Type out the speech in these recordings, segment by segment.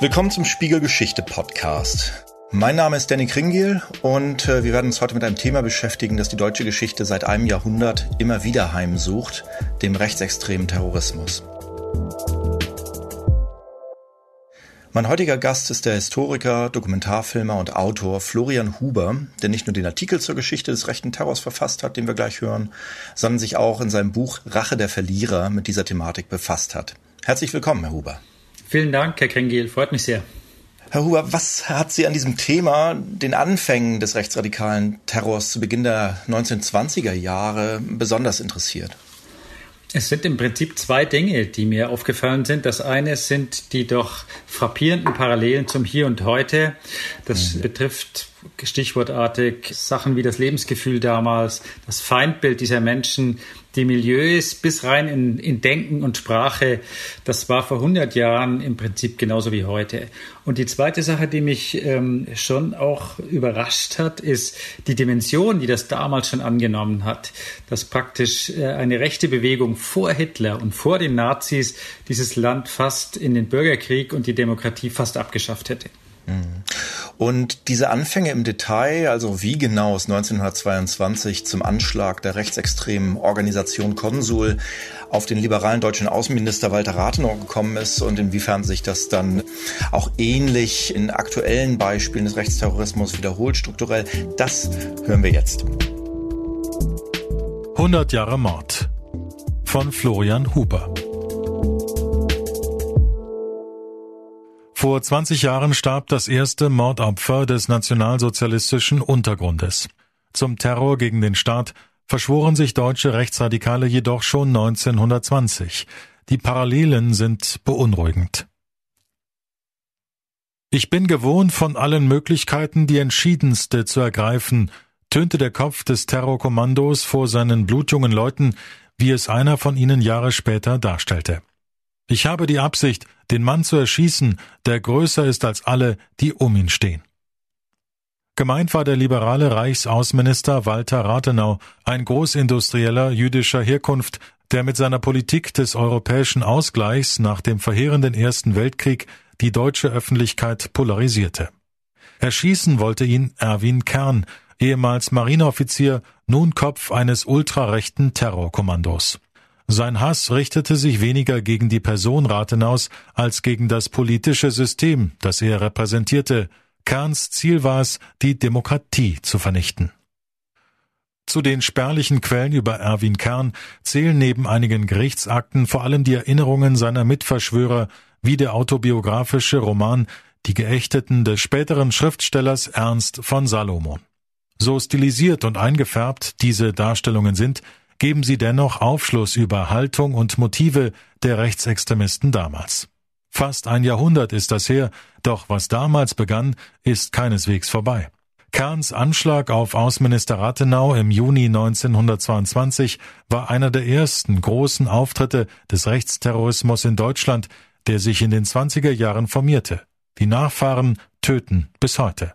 Willkommen zum Spiegel Geschichte Podcast. Mein Name ist Danny Kringiel und äh, wir werden uns heute mit einem Thema beschäftigen, das die deutsche Geschichte seit einem Jahrhundert immer wieder heimsucht, dem rechtsextremen Terrorismus. Mein heutiger Gast ist der Historiker, Dokumentarfilmer und Autor Florian Huber, der nicht nur den Artikel zur Geschichte des rechten Terrors verfasst hat, den wir gleich hören, sondern sich auch in seinem Buch Rache der Verlierer mit dieser Thematik befasst hat. Herzlich willkommen, Herr Huber. Vielen Dank, Herr Krengel, freut mich sehr. Herr Huber, was hat Sie an diesem Thema, den Anfängen des rechtsradikalen Terrors zu Beginn der 1920er Jahre, besonders interessiert? Es sind im Prinzip zwei Dinge, die mir aufgefallen sind. Das eine sind die doch frappierenden Parallelen zum Hier und Heute. Das mhm. betrifft stichwortartig Sachen wie das Lebensgefühl damals, das Feindbild dieser Menschen, die Milieus bis rein in, in Denken und Sprache, das war vor 100 Jahren im Prinzip genauso wie heute. Und die zweite Sache, die mich ähm, schon auch überrascht hat, ist die Dimension, die das damals schon angenommen hat, dass praktisch äh, eine rechte Bewegung vor Hitler und vor den Nazis dieses Land fast in den Bürgerkrieg und die Demokratie fast abgeschafft hätte. Mhm. Und diese Anfänge im Detail, also wie genau es 1922 zum Anschlag der rechtsextremen Organisation Konsul auf den liberalen deutschen Außenminister Walter Rathenau gekommen ist und inwiefern sich das dann auch ähnlich in aktuellen Beispielen des Rechtsterrorismus wiederholt strukturell, das hören wir jetzt. 100 Jahre Mord von Florian Huber. Vor 20 Jahren starb das erste Mordopfer des nationalsozialistischen Untergrundes. Zum Terror gegen den Staat verschworen sich deutsche Rechtsradikale jedoch schon 1920. Die Parallelen sind beunruhigend. Ich bin gewohnt, von allen Möglichkeiten die entschiedenste zu ergreifen, tönte der Kopf des Terrorkommandos vor seinen blutjungen Leuten, wie es einer von ihnen Jahre später darstellte. Ich habe die Absicht, den Mann zu erschießen, der größer ist als alle, die um ihn stehen. Gemeint war der liberale Reichsaußenminister Walter Rathenau, ein Großindustrieller jüdischer Herkunft, der mit seiner Politik des europäischen Ausgleichs nach dem verheerenden Ersten Weltkrieg die deutsche Öffentlichkeit polarisierte. Erschießen wollte ihn Erwin Kern, ehemals Marineoffizier, nun Kopf eines ultrarechten Terrorkommandos. Sein Hass richtete sich weniger gegen die Person Rathenaus als gegen das politische System, das er repräsentierte. Kerns Ziel war es, die Demokratie zu vernichten. Zu den spärlichen Quellen über Erwin Kern zählen neben einigen Gerichtsakten vor allem die Erinnerungen seiner Mitverschwörer wie der autobiografische Roman Die Geächteten des späteren Schriftstellers Ernst von Salomon. So stilisiert und eingefärbt diese Darstellungen sind, geben sie dennoch Aufschluss über Haltung und Motive der Rechtsextremisten damals. Fast ein Jahrhundert ist das her, doch was damals begann, ist keineswegs vorbei. Kerns Anschlag auf Außenminister Rathenau im Juni 1922 war einer der ersten großen Auftritte des Rechtsterrorismus in Deutschland, der sich in den 20er Jahren formierte. Die Nachfahren töten bis heute.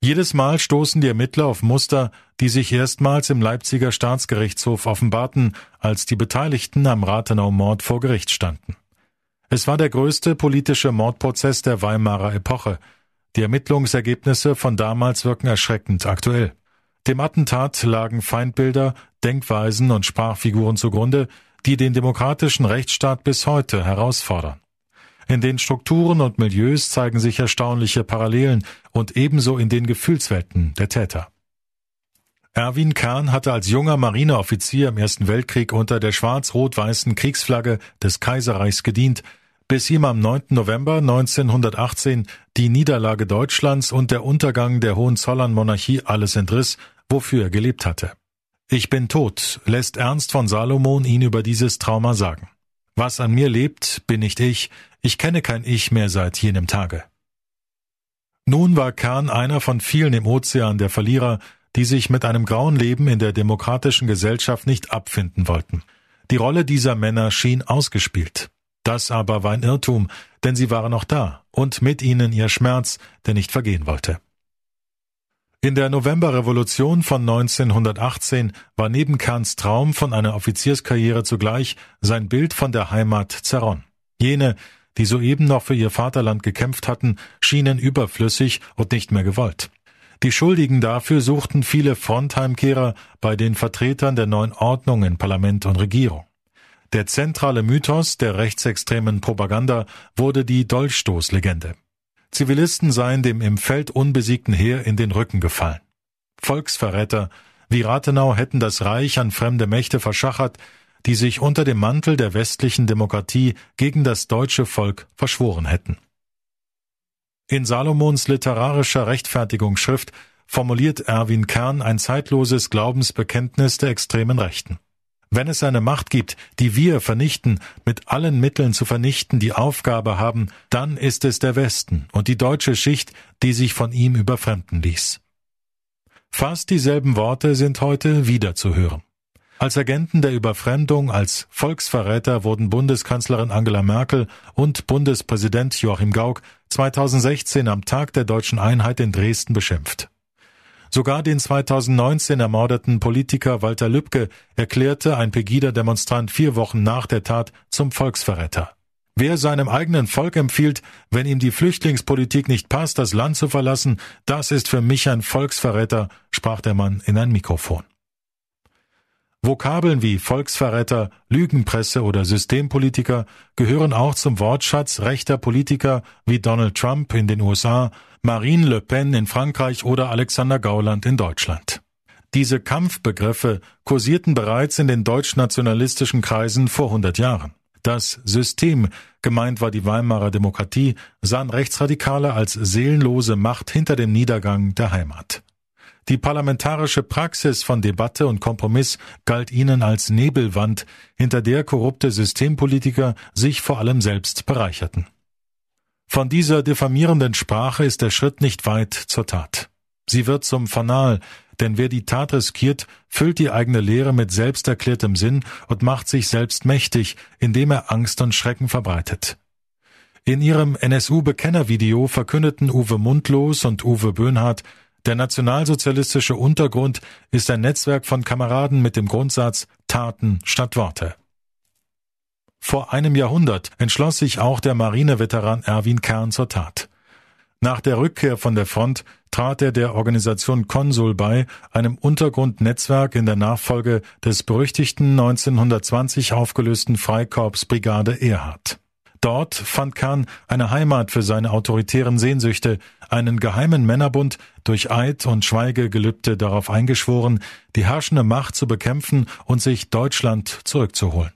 Jedes Mal stoßen die Ermittler auf Muster, die sich erstmals im Leipziger Staatsgerichtshof offenbarten, als die Beteiligten am Rathenau-Mord vor Gericht standen. Es war der größte politische Mordprozess der Weimarer Epoche. Die Ermittlungsergebnisse von damals wirken erschreckend aktuell. Dem Attentat lagen Feindbilder, Denkweisen und Sprachfiguren zugrunde, die den demokratischen Rechtsstaat bis heute herausfordern. In den Strukturen und Milieus zeigen sich erstaunliche Parallelen und ebenso in den Gefühlswelten der Täter. Erwin Kahn hatte als junger Marineoffizier im Ersten Weltkrieg unter der schwarz-rot-weißen Kriegsflagge des Kaiserreichs gedient, bis ihm am 9. November 1918 die Niederlage Deutschlands und der Untergang der Hohenzollern-Monarchie alles entriss, wofür er gelebt hatte. Ich bin tot, lässt Ernst von Salomon ihn über dieses Trauma sagen. Was an mir lebt, bin nicht ich, ich kenne kein Ich mehr seit jenem Tage. Nun war Kahn einer von vielen im Ozean der Verlierer, die sich mit einem grauen Leben in der demokratischen Gesellschaft nicht abfinden wollten. Die Rolle dieser Männer schien ausgespielt. Das aber war ein Irrtum, denn sie waren noch da, und mit ihnen ihr Schmerz, der nicht vergehen wollte. In der Novemberrevolution von 1918 war neben Kahns Traum von einer Offizierskarriere zugleich sein Bild von der Heimat zerronnen. Jene, die soeben noch für ihr Vaterland gekämpft hatten, schienen überflüssig und nicht mehr gewollt. Die Schuldigen dafür suchten viele Frontheimkehrer bei den Vertretern der neuen Ordnung in Parlament und Regierung. Der zentrale Mythos der rechtsextremen Propaganda wurde die Dolchstoßlegende. Zivilisten seien dem im Feld unbesiegten Heer in den Rücken gefallen. Volksverräter wie Rathenau hätten das Reich an fremde Mächte verschachert, die sich unter dem Mantel der westlichen Demokratie gegen das deutsche Volk verschworen hätten. In Salomons literarischer Rechtfertigungsschrift formuliert Erwin Kern ein zeitloses Glaubensbekenntnis der extremen Rechten. Wenn es eine Macht gibt, die wir vernichten, mit allen Mitteln zu vernichten, die Aufgabe haben, dann ist es der Westen und die deutsche Schicht, die sich von ihm überfremden ließ. Fast dieselben Worte sind heute wieder zu hören. Als Agenten der Überfremdung, als Volksverräter wurden Bundeskanzlerin Angela Merkel und Bundespräsident Joachim Gauck 2016 am Tag der deutschen Einheit in Dresden beschimpft. Sogar den 2019 ermordeten Politiker Walter Lübcke erklärte ein Pegida-Demonstrant vier Wochen nach der Tat zum Volksverräter. Wer seinem eigenen Volk empfiehlt, wenn ihm die Flüchtlingspolitik nicht passt, das Land zu verlassen, das ist für mich ein Volksverräter, sprach der Mann in ein Mikrofon. Vokabeln wie Volksverräter, Lügenpresse oder Systempolitiker gehören auch zum Wortschatz rechter Politiker wie Donald Trump in den USA, Marine Le Pen in Frankreich oder Alexander Gauland in Deutschland. Diese Kampfbegriffe kursierten bereits in den deutschnationalistischen Kreisen vor 100 Jahren. Das System, gemeint war die Weimarer Demokratie, sahen Rechtsradikale als seelenlose Macht hinter dem Niedergang der Heimat. Die parlamentarische Praxis von Debatte und Kompromiss galt ihnen als Nebelwand, hinter der korrupte Systempolitiker sich vor allem selbst bereicherten. Von dieser diffamierenden Sprache ist der Schritt nicht weit zur Tat. Sie wird zum Fanal, denn wer die Tat riskiert, füllt die eigene Lehre mit selbsterklärtem Sinn und macht sich selbst mächtig, indem er Angst und Schrecken verbreitet. In ihrem NSU-Bekennervideo verkündeten Uwe Mundlos und Uwe Böhnhardt, der nationalsozialistische Untergrund ist ein Netzwerk von Kameraden mit dem Grundsatz Taten statt Worte. Vor einem Jahrhundert entschloss sich auch der Marineveteran Erwin Kern zur Tat. Nach der Rückkehr von der Front trat er der Organisation Konsul bei, einem Untergrundnetzwerk in der Nachfolge des berüchtigten 1920 aufgelösten Freikorps Brigade Erhard. Dort fand Khan eine Heimat für seine autoritären Sehnsüchte, einen geheimen Männerbund, durch Eid und Schweigegelübde darauf eingeschworen, die herrschende Macht zu bekämpfen und sich Deutschland zurückzuholen.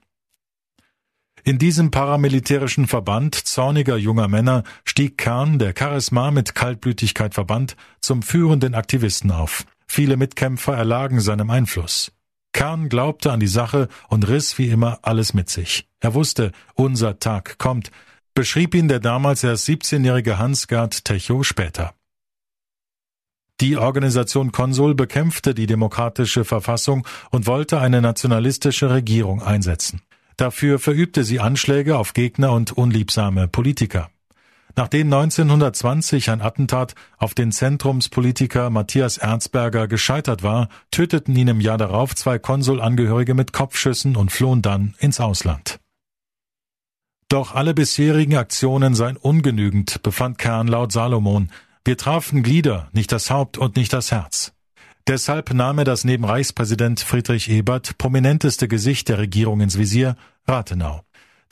In diesem paramilitärischen Verband zorniger junger Männer stieg Kern, der Charisma mit Kaltblütigkeit verband, zum führenden Aktivisten auf. Viele Mitkämpfer erlagen seinem Einfluss. Kern glaubte an die Sache und riss wie immer alles mit sich. Er wusste, unser Tag kommt, beschrieb ihn der damals erst 17-jährige Hans-Gerd Techow später. Die Organisation Konsul bekämpfte die demokratische Verfassung und wollte eine nationalistische Regierung einsetzen. Dafür verübte sie Anschläge auf Gegner und unliebsame Politiker. Nachdem 1920 ein Attentat auf den Zentrumspolitiker Matthias Erzberger gescheitert war, töteten ihn im Jahr darauf zwei Konsulangehörige mit Kopfschüssen und flohen dann ins Ausland. Doch alle bisherigen Aktionen seien ungenügend, befand Kern laut Salomon. Wir trafen Glieder, nicht das Haupt und nicht das Herz. Deshalb nahm er das neben Reichspräsident Friedrich Ebert prominenteste Gesicht der Regierung ins Visier, Rathenau.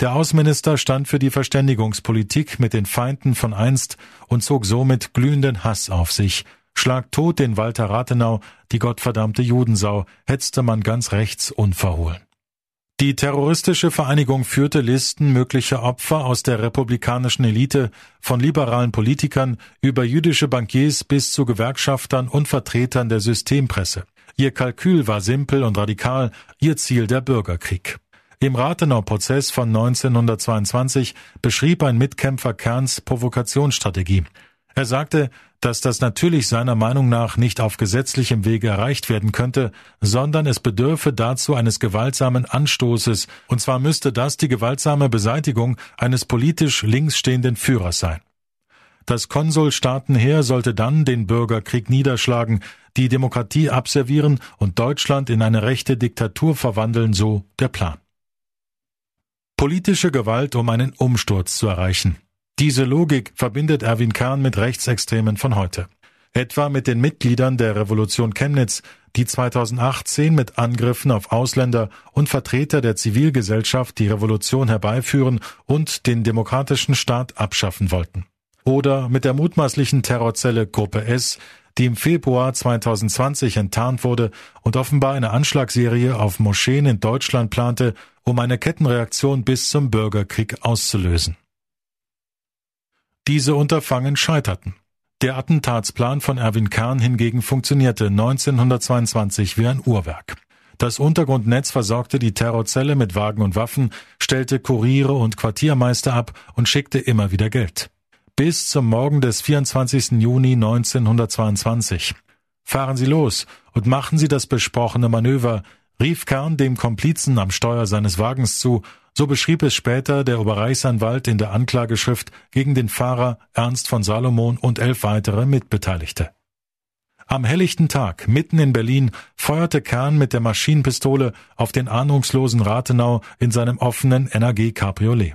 Der Außenminister stand für die Verständigungspolitik mit den Feinden von einst und zog somit glühenden Hass auf sich. Schlag tot den Walter Rathenau, die gottverdammte Judensau, hetzte man ganz rechts unverhohlen. Die terroristische Vereinigung führte Listen möglicher Opfer aus der republikanischen Elite, von liberalen Politikern über jüdische Bankiers bis zu Gewerkschaftern und Vertretern der Systempresse. Ihr Kalkül war simpel und radikal, ihr Ziel der Bürgerkrieg. Im Rathenau-Prozess von 1922 beschrieb ein Mitkämpfer Kerns Provokationsstrategie. Er sagte, dass das natürlich seiner Meinung nach nicht auf gesetzlichem Wege erreicht werden könnte, sondern es bedürfe dazu eines gewaltsamen Anstoßes, und zwar müsste das die gewaltsame Beseitigung eines politisch links stehenden Führers sein. Das Konsulstaatenheer sollte dann den Bürgerkrieg niederschlagen, die Demokratie abservieren und Deutschland in eine rechte Diktatur verwandeln, so der Plan. Politische Gewalt, um einen Umsturz zu erreichen. Diese Logik verbindet Erwin Kahn mit Rechtsextremen von heute. Etwa mit den Mitgliedern der Revolution Chemnitz, die 2018 mit Angriffen auf Ausländer und Vertreter der Zivilgesellschaft die Revolution herbeiführen und den demokratischen Staat abschaffen wollten. Oder mit der mutmaßlichen Terrorzelle Gruppe S, die im Februar 2020 enttarnt wurde und offenbar eine Anschlagsserie auf Moscheen in Deutschland plante, um eine Kettenreaktion bis zum Bürgerkrieg auszulösen. Diese Unterfangen scheiterten. Der Attentatsplan von Erwin Kern hingegen funktionierte 1922 wie ein Uhrwerk. Das Untergrundnetz versorgte die Terrorzelle mit Wagen und Waffen, stellte Kuriere und Quartiermeister ab und schickte immer wieder Geld. Bis zum Morgen des 24. Juni 1922. Fahren Sie los und machen Sie das besprochene Manöver, rief Kern dem Komplizen am Steuer seines Wagens zu so beschrieb es später der Oberreichsanwalt in der Anklageschrift gegen den Fahrer Ernst von Salomon und elf weitere Mitbeteiligte. Am helllichten Tag, mitten in Berlin, feuerte Kern mit der Maschinenpistole auf den ahnungslosen Rathenau in seinem offenen NAG Cabriolet.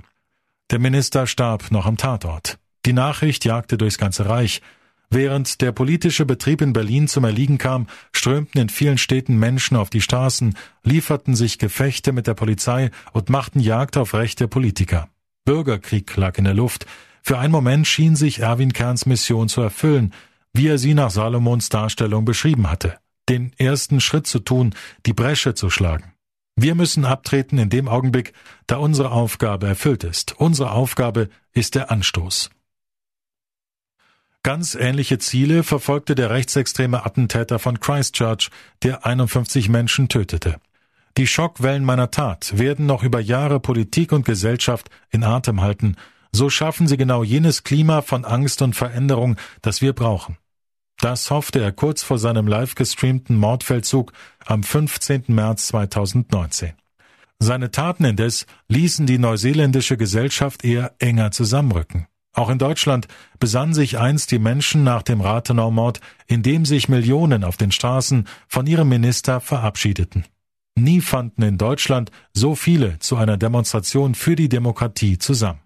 Der Minister starb noch am Tatort. Die Nachricht jagte durchs ganze Reich. Während der politische Betrieb in Berlin zum Erliegen kam, strömten in vielen Städten Menschen auf die Straßen, lieferten sich Gefechte mit der Polizei und machten Jagd auf rechte Politiker. Bürgerkrieg lag in der Luft. Für einen Moment schien sich Erwin Kerns Mission zu erfüllen, wie er sie nach Salomons Darstellung beschrieben hatte. Den ersten Schritt zu tun, die Bresche zu schlagen. Wir müssen abtreten in dem Augenblick, da unsere Aufgabe erfüllt ist. Unsere Aufgabe ist der Anstoß. Ganz ähnliche Ziele verfolgte der rechtsextreme Attentäter von Christchurch, der 51 Menschen tötete. Die Schockwellen meiner Tat werden noch über Jahre Politik und Gesellschaft in Atem halten, so schaffen sie genau jenes Klima von Angst und Veränderung, das wir brauchen. Das hoffte er kurz vor seinem live gestreamten Mordfeldzug am 15. März 2019. Seine Taten indes ließen die neuseeländische Gesellschaft eher enger zusammenrücken. Auch in Deutschland besannen sich einst die Menschen nach dem Rathenau-Mord, in dem sich Millionen auf den Straßen von ihrem Minister verabschiedeten. Nie fanden in Deutschland so viele zu einer Demonstration für die Demokratie zusammen.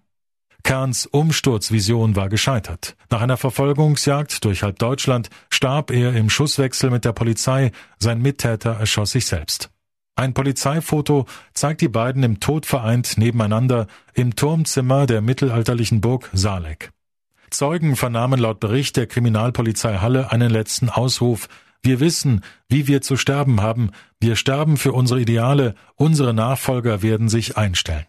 Kerns Umsturzvision war gescheitert. Nach einer Verfolgungsjagd durch halb Deutschland starb er im Schusswechsel mit der Polizei, sein Mittäter erschoss sich selbst. Ein Polizeifoto zeigt die beiden im Tod vereint nebeneinander im Turmzimmer der mittelalterlichen Burg Saalek. Zeugen vernahmen laut Bericht der Kriminalpolizei Halle einen letzten Ausruf Wir wissen, wie wir zu sterben haben, wir sterben für unsere Ideale, unsere Nachfolger werden sich einstellen.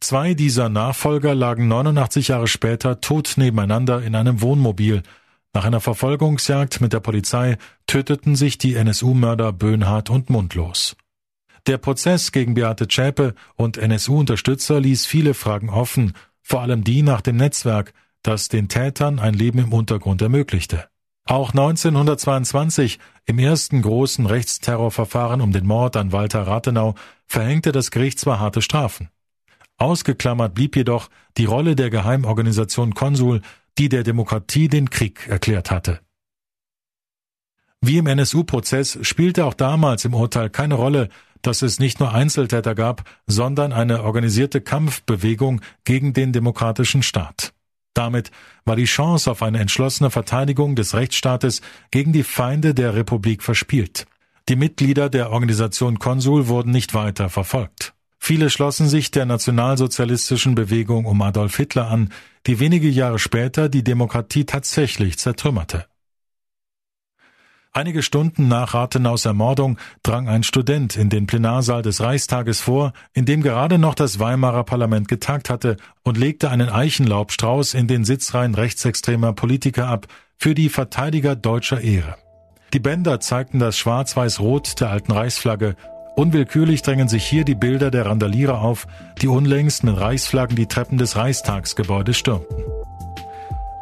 Zwei dieser Nachfolger lagen 89 Jahre später tot nebeneinander in einem Wohnmobil, nach einer Verfolgungsjagd mit der Polizei töteten sich die NSU-Mörder Böhnhardt und Mundlos. Der Prozess gegen Beate Zschäpe und NSU-Unterstützer ließ viele Fragen offen, vor allem die nach dem Netzwerk, das den Tätern ein Leben im Untergrund ermöglichte. Auch 1922, im ersten großen Rechtsterrorverfahren um den Mord an Walter Rathenau, verhängte das Gericht zwar harte Strafen. Ausgeklammert blieb jedoch die Rolle der Geheimorganisation Konsul, die der Demokratie den Krieg erklärt hatte. Wie im NSU-Prozess spielte auch damals im Urteil keine Rolle, dass es nicht nur Einzeltäter gab, sondern eine organisierte Kampfbewegung gegen den demokratischen Staat. Damit war die Chance auf eine entschlossene Verteidigung des Rechtsstaates gegen die Feinde der Republik verspielt. Die Mitglieder der Organisation Konsul wurden nicht weiter verfolgt. Viele schlossen sich der nationalsozialistischen Bewegung um Adolf Hitler an, die wenige Jahre später die Demokratie tatsächlich zertrümmerte. Einige Stunden nach Rathenaus Ermordung drang ein Student in den Plenarsaal des Reichstages vor, in dem gerade noch das Weimarer Parlament getagt hatte, und legte einen Eichenlaubstrauß in den Sitzreihen rechtsextremer Politiker ab für die Verteidiger deutscher Ehre. Die Bänder zeigten das Schwarz-Weiß-Rot der alten Reichsflagge Unwillkürlich drängen sich hier die Bilder der Randalierer auf, die unlängst mit Reichsflaggen die Treppen des Reichstagsgebäudes stürmten.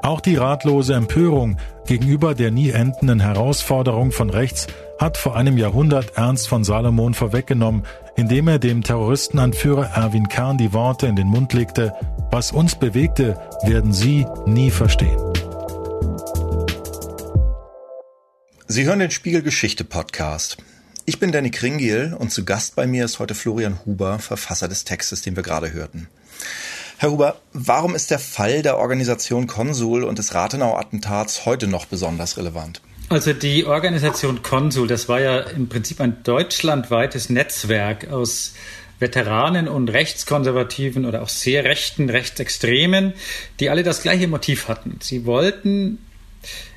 Auch die ratlose Empörung gegenüber der nie endenden Herausforderung von rechts hat vor einem Jahrhundert Ernst von Salomon vorweggenommen, indem er dem Terroristenanführer Erwin Kahn die Worte in den Mund legte, was uns bewegte, werden Sie nie verstehen. Sie hören den Spiegel Geschichte Podcast. Ich bin Danny Kringiel und zu Gast bei mir ist heute Florian Huber, Verfasser des Textes, den wir gerade hörten. Herr Huber, warum ist der Fall der Organisation Konsul und des Rathenau-Attentats heute noch besonders relevant? Also die Organisation Konsul, das war ja im Prinzip ein deutschlandweites Netzwerk aus Veteranen und Rechtskonservativen oder auch sehr rechten, Rechtsextremen, die alle das gleiche Motiv hatten. Sie wollten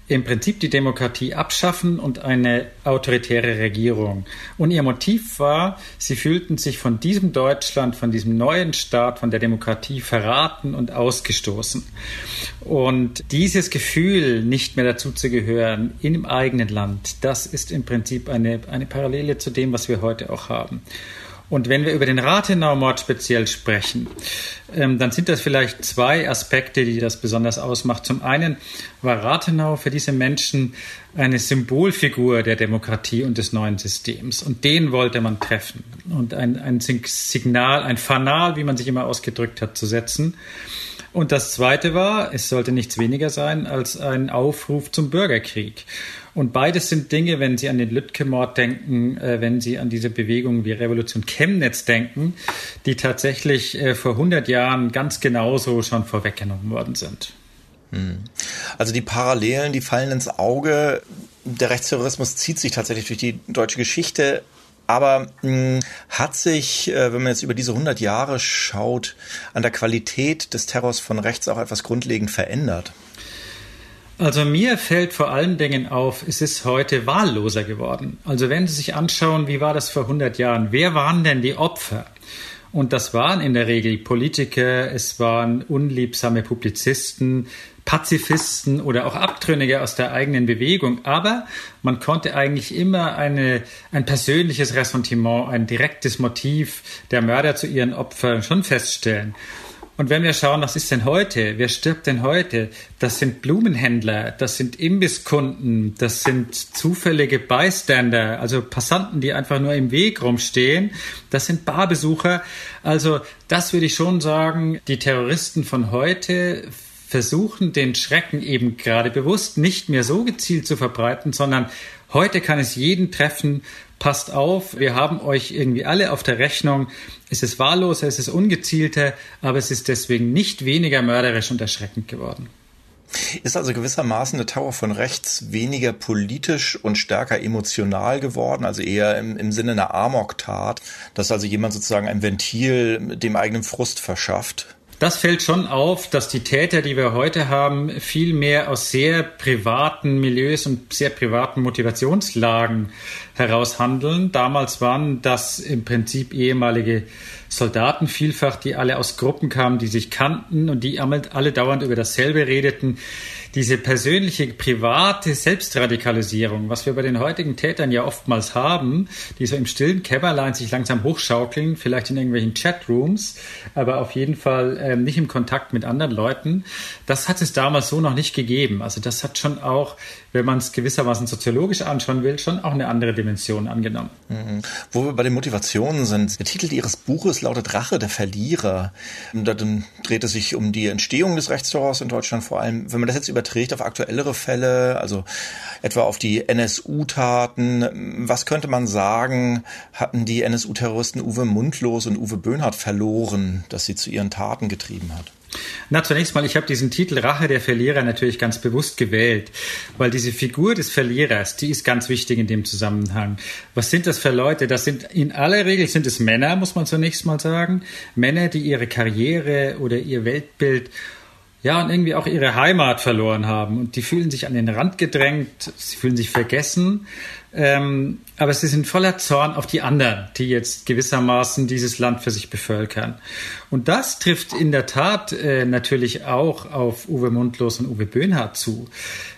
im Prinzip die Demokratie abschaffen und eine autoritäre Regierung. Und ihr Motiv war, sie fühlten sich von diesem Deutschland, von diesem neuen Staat, von der Demokratie verraten und ausgestoßen. Und dieses Gefühl, nicht mehr dazu zu gehören, im eigenen Land, das ist im Prinzip eine, eine Parallele zu dem, was wir heute auch haben. Und wenn wir über den Rathenau-Mord speziell sprechen, ähm, dann sind das vielleicht zwei Aspekte, die das besonders ausmacht. Zum einen war Rathenau für diese Menschen eine Symbolfigur der Demokratie und des neuen Systems. Und den wollte man treffen und ein, ein Signal, ein Fanal, wie man sich immer ausgedrückt hat, zu setzen. Und das Zweite war, es sollte nichts weniger sein als ein Aufruf zum Bürgerkrieg. Und beides sind Dinge, wenn Sie an den Lütke-Mord denken, äh, wenn Sie an diese Bewegung wie Revolution Chemnitz denken, die tatsächlich äh, vor 100 Jahren ganz genauso schon vorweggenommen worden sind. Hm. Also die Parallelen, die fallen ins Auge. Der Rechtsterrorismus zieht sich tatsächlich durch die deutsche Geschichte. Aber mh, hm, hat sich, äh, wenn man jetzt über diese 100 Jahre schaut, an der Qualität des Terrors von rechts auch etwas grundlegend verändert? Also mir fällt vor allen Dingen auf, es ist heute wahlloser geworden. Also wenn Sie sich anschauen, wie war das vor 100 Jahren? Wer waren denn die Opfer? Und das waren in der Regel Politiker, es waren unliebsame Publizisten, Pazifisten oder auch Abtrünnige aus der eigenen Bewegung. Aber man konnte eigentlich immer eine, ein persönliches Ressentiment, ein direktes Motiv der Mörder zu ihren Opfern schon feststellen. Und wenn wir schauen, was ist denn heute? Wer stirbt denn heute? Das sind Blumenhändler, das sind Imbisskunden, das sind zufällige Bystander, also Passanten, die einfach nur im Weg rumstehen. Das sind Barbesucher. Also das würde ich schon sagen, die Terroristen von heute versuchen, den Schrecken eben gerade bewusst nicht mehr so gezielt zu verbreiten, sondern heute kann es jeden treffen, passt auf, wir haben euch irgendwie alle auf der Rechnung. Es ist wahlloser, es ist ungezielter, aber es ist deswegen nicht weniger mörderisch und erschreckend geworden. Ist also gewissermaßen der Tower von rechts weniger politisch und stärker emotional geworden, also eher im, im Sinne einer Amok-Tat, dass also jemand sozusagen ein Ventil dem eigenen Frust verschafft? Das fällt schon auf, dass die Täter, die wir heute haben, viel mehr aus sehr privaten Milieus und sehr privaten Motivationslagen heraus handeln. Damals waren das im Prinzip ehemalige Soldaten vielfach, die alle aus Gruppen kamen, die sich kannten und die alle dauernd über dasselbe redeten diese persönliche, private Selbstradikalisierung, was wir bei den heutigen Tätern ja oftmals haben, die so im stillen Kämmerlein sich langsam hochschaukeln, vielleicht in irgendwelchen Chatrooms, aber auf jeden Fall ähm, nicht im Kontakt mit anderen Leuten, das hat es damals so noch nicht gegeben. Also das hat schon auch, wenn man es gewissermaßen soziologisch anschauen will, schon auch eine andere Dimension angenommen. Mhm. Wo wir bei den Motivationen sind, der Titel Ihres Buches lautet Rache der Verlierer. Da dreht es sich um die Entstehung des Rechtsterrors in Deutschland vor allem. Wenn man das jetzt überträgt auf aktuellere Fälle, also etwa auf die NSU-Taten. Was könnte man sagen, hatten die NSU-Terroristen Uwe Mundlos und Uwe Böhnhardt verloren, dass sie zu ihren Taten getrieben hat? Na, zunächst mal, ich habe diesen Titel Rache der Verlierer natürlich ganz bewusst gewählt, weil diese Figur des Verlierers, die ist ganz wichtig in dem Zusammenhang. Was sind das für Leute? Das sind in aller Regel sind es Männer, muss man zunächst mal sagen. Männer, die ihre Karriere oder ihr Weltbild ja, und irgendwie auch ihre Heimat verloren haben. Und die fühlen sich an den Rand gedrängt, sie fühlen sich vergessen. Ähm, aber sie sind voller Zorn auf die anderen, die jetzt gewissermaßen dieses Land für sich bevölkern. Und das trifft in der Tat äh, natürlich auch auf Uwe Mundlos und Uwe Böhnhardt zu.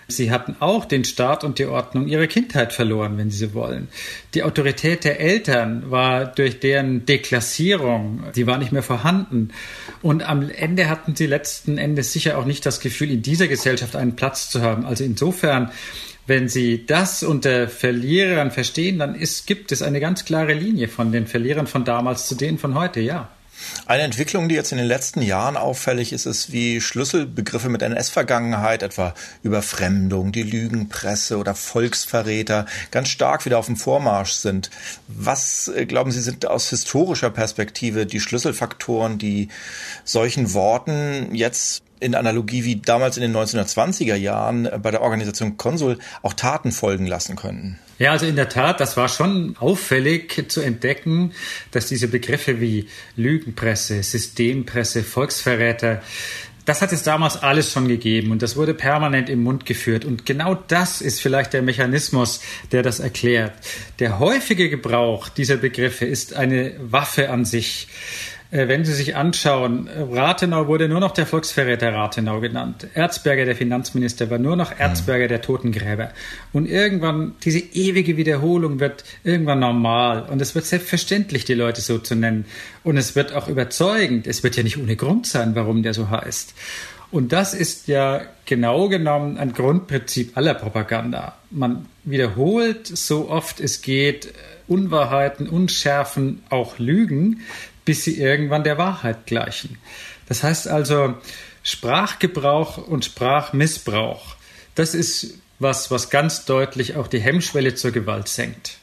Sie hatten auch den Staat und die Ordnung ihrer Kindheit verloren, wenn Sie wollen. Die Autorität der Eltern war durch deren Deklassierung, die war nicht mehr vorhanden. Und am Ende hatten sie letzten Endes sicher auch nicht das Gefühl, in dieser Gesellschaft einen Platz zu haben. Also insofern wenn Sie das unter Verlierern verstehen, dann ist, gibt es eine ganz klare Linie von den Verlierern von damals zu denen von heute, ja. Eine Entwicklung, die jetzt in den letzten Jahren auffällig ist, ist, wie Schlüsselbegriffe mit NS-Vergangenheit, etwa Überfremdung, die Lügenpresse oder Volksverräter, ganz stark wieder auf dem Vormarsch sind. Was, äh, glauben Sie, sind aus historischer Perspektive die Schlüsselfaktoren, die solchen Worten jetzt in Analogie wie damals in den 1920er Jahren bei der Organisation Konsul auch Taten folgen lassen könnten? Ja, also in der Tat, das war schon auffällig zu entdecken, dass diese Begriffe wie Lügenpresse, Systempresse, Volksverräter, das hat es damals alles schon gegeben und das wurde permanent im Mund geführt. Und genau das ist vielleicht der Mechanismus, der das erklärt. Der häufige Gebrauch dieser Begriffe ist eine Waffe an sich. Äh, wenn Sie sich anschauen, Rathenau wurde nur noch der Volksverräter Rathenau genannt. Erzberger, der Finanzminister, war nur noch Erzberger, der Totengräber. Und irgendwann, diese ewige Wiederholung wird irgendwann normal. Und es wird selbstverständlich, die Leute so zu nennen. Und es wird auch überzeugend. Es wird ja nicht ohne Grund sein, warum der so heißt. Und das ist ja genau genommen ein Grundprinzip aller Propaganda. Man wiederholt so oft es geht Unwahrheiten, Unschärfen, auch Lügen, bis sie irgendwann der Wahrheit gleichen. Das heißt also, Sprachgebrauch und Sprachmissbrauch, das ist was, was ganz deutlich auch die Hemmschwelle zur Gewalt senkt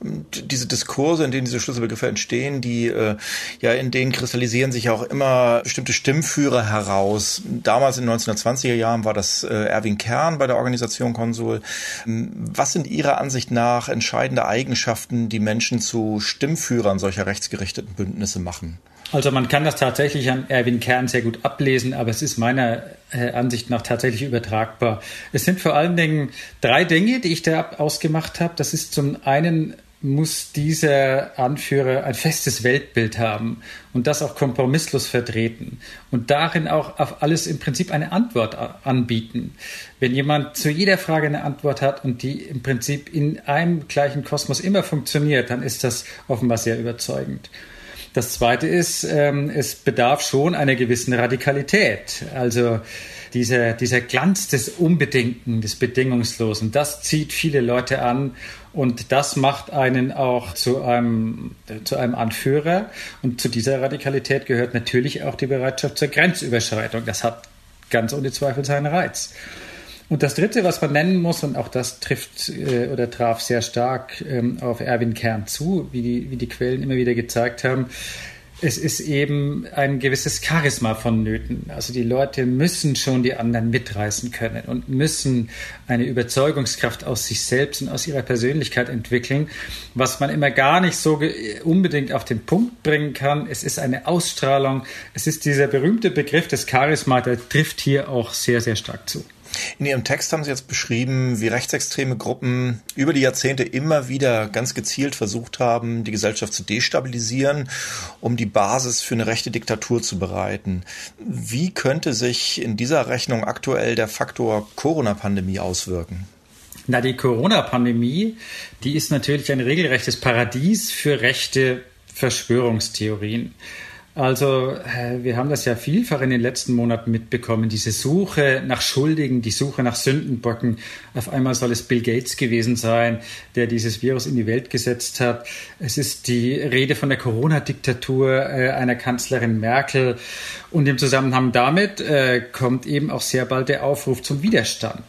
diese Diskurse, in denen diese Schlüsselbegriffe entstehen, die äh, ja in denen kristallisieren sich auch immer bestimmte Stimmführer heraus. Damals in den 1920er Jahren war das äh, Erwin Kern bei der Organisation Konsul. Was sind Ihrer Ansicht nach entscheidende Eigenschaften, die Menschen zu Stimmführern solcher rechtsgerichteten Bündnisse machen? Also man kann das tatsächlich an Erwin Kern sehr gut ablesen, aber es ist meiner äh, Ansicht nach tatsächlich übertragbar. Es sind vor allen Dingen drei Dinge, die ich da ausgemacht habe. Das ist zum einen muss dieser Anführer ein festes Weltbild haben und das auch kompromisslos vertreten und darin auch auf alles im Prinzip eine Antwort anbieten. Wenn jemand zu jeder Frage eine Antwort hat und die im Prinzip in einem gleichen Kosmos immer funktioniert, dann ist das offenbar sehr überzeugend. Das Zweite ist, ähm, es bedarf schon einer gewissen Radikalität. Also dieser, dieser Glanz des Unbedingten, des Bedingungslosen, das zieht viele Leute an und das macht einen auch zu einem, zu einem Anführer. Und zu dieser Radikalität gehört natürlich auch die Bereitschaft zur Grenzüberschreitung. Das hat ganz ohne Zweifel seinen Reiz. Und das Dritte, was man nennen muss, und auch das trifft äh, oder traf sehr stark ähm, auf Erwin Kern zu, wie die, wie die Quellen immer wieder gezeigt haben, es ist eben ein gewisses Charisma vonnöten. Also die Leute müssen schon die anderen mitreißen können und müssen eine Überzeugungskraft aus sich selbst und aus ihrer Persönlichkeit entwickeln, was man immer gar nicht so unbedingt auf den Punkt bringen kann. Es ist eine Ausstrahlung. Es ist dieser berühmte Begriff des Charisma, der trifft hier auch sehr, sehr stark zu. In Ihrem Text haben Sie jetzt beschrieben, wie rechtsextreme Gruppen über die Jahrzehnte immer wieder ganz gezielt versucht haben, die Gesellschaft zu destabilisieren, um die Basis für eine rechte Diktatur zu bereiten. Wie könnte sich in dieser Rechnung aktuell der Faktor Corona-Pandemie auswirken? Na, die Corona-Pandemie, die ist natürlich ein regelrechtes Paradies für rechte Verschwörungstheorien. Also äh, wir haben das ja vielfach in den letzten Monaten mitbekommen, diese Suche nach Schuldigen, die Suche nach Sündenböcken. Auf einmal soll es Bill Gates gewesen sein, der dieses Virus in die Welt gesetzt hat. Es ist die Rede von der Corona-Diktatur äh, einer Kanzlerin Merkel. Und im Zusammenhang damit äh, kommt eben auch sehr bald der Aufruf zum Widerstand.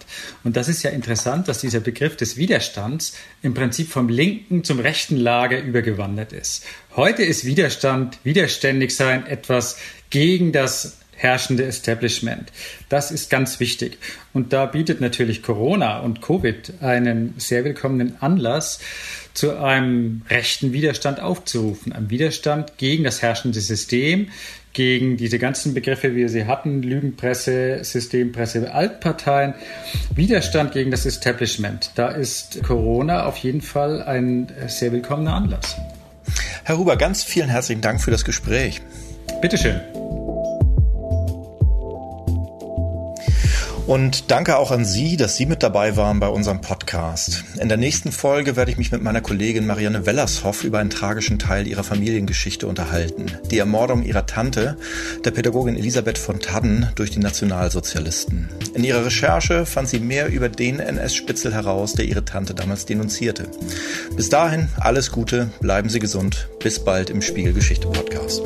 Und das ist ja interessant, dass dieser Begriff des Widerstands im Prinzip vom linken zum rechten Lager übergewandert ist. Heute ist Widerstand, widerständig sein etwas gegen das herrschende Establishment. Das ist ganz wichtig. Und da bietet natürlich Corona und Covid einen sehr willkommenen Anlass, zu einem rechten Widerstand aufzurufen. Ein Widerstand gegen das herrschende System, gegen diese ganzen Begriffe, wie wir sie hatten, Lügenpresse, Systempresse, Altparteien, Widerstand gegen das Establishment. Da ist Corona auf jeden Fall ein sehr willkommener Anlass. Herr Huber, ganz vielen herzlichen Dank für das Gespräch. Bitteschön. Und danke auch an Sie, dass Sie mit dabei waren bei unserem Podcast. In der nächsten Folge werde ich mich mit meiner Kollegin Marianne Wellershoff über einen tragischen Teil ihrer Familiengeschichte unterhalten. Die Ermordung ihrer Tante, der Pädagogin Elisabeth von Tadden, durch die Nationalsozialisten. In ihrer Recherche fand sie mehr über den NS-Spitzel heraus, der ihre Tante damals denunzierte. Bis dahin alles Gute, bleiben Sie gesund. Bis bald im Spiegelgeschichte Podcast.